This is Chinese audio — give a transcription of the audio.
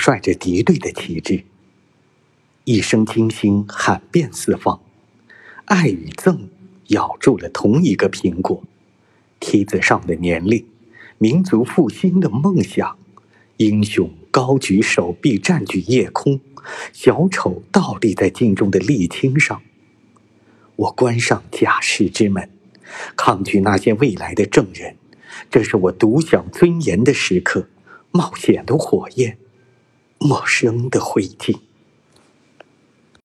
率着敌对的旗帜。一声惊心喊遍四方，爱与憎咬住了同一个苹果。梯子上的年龄，民族复兴的梦想，英雄高举手臂占据夜空，小丑倒立在镜中的沥青上。我关上假释之门，抗拒那些未来的证人。这是我独享尊严的时刻，冒险的火焰，陌生的灰烬。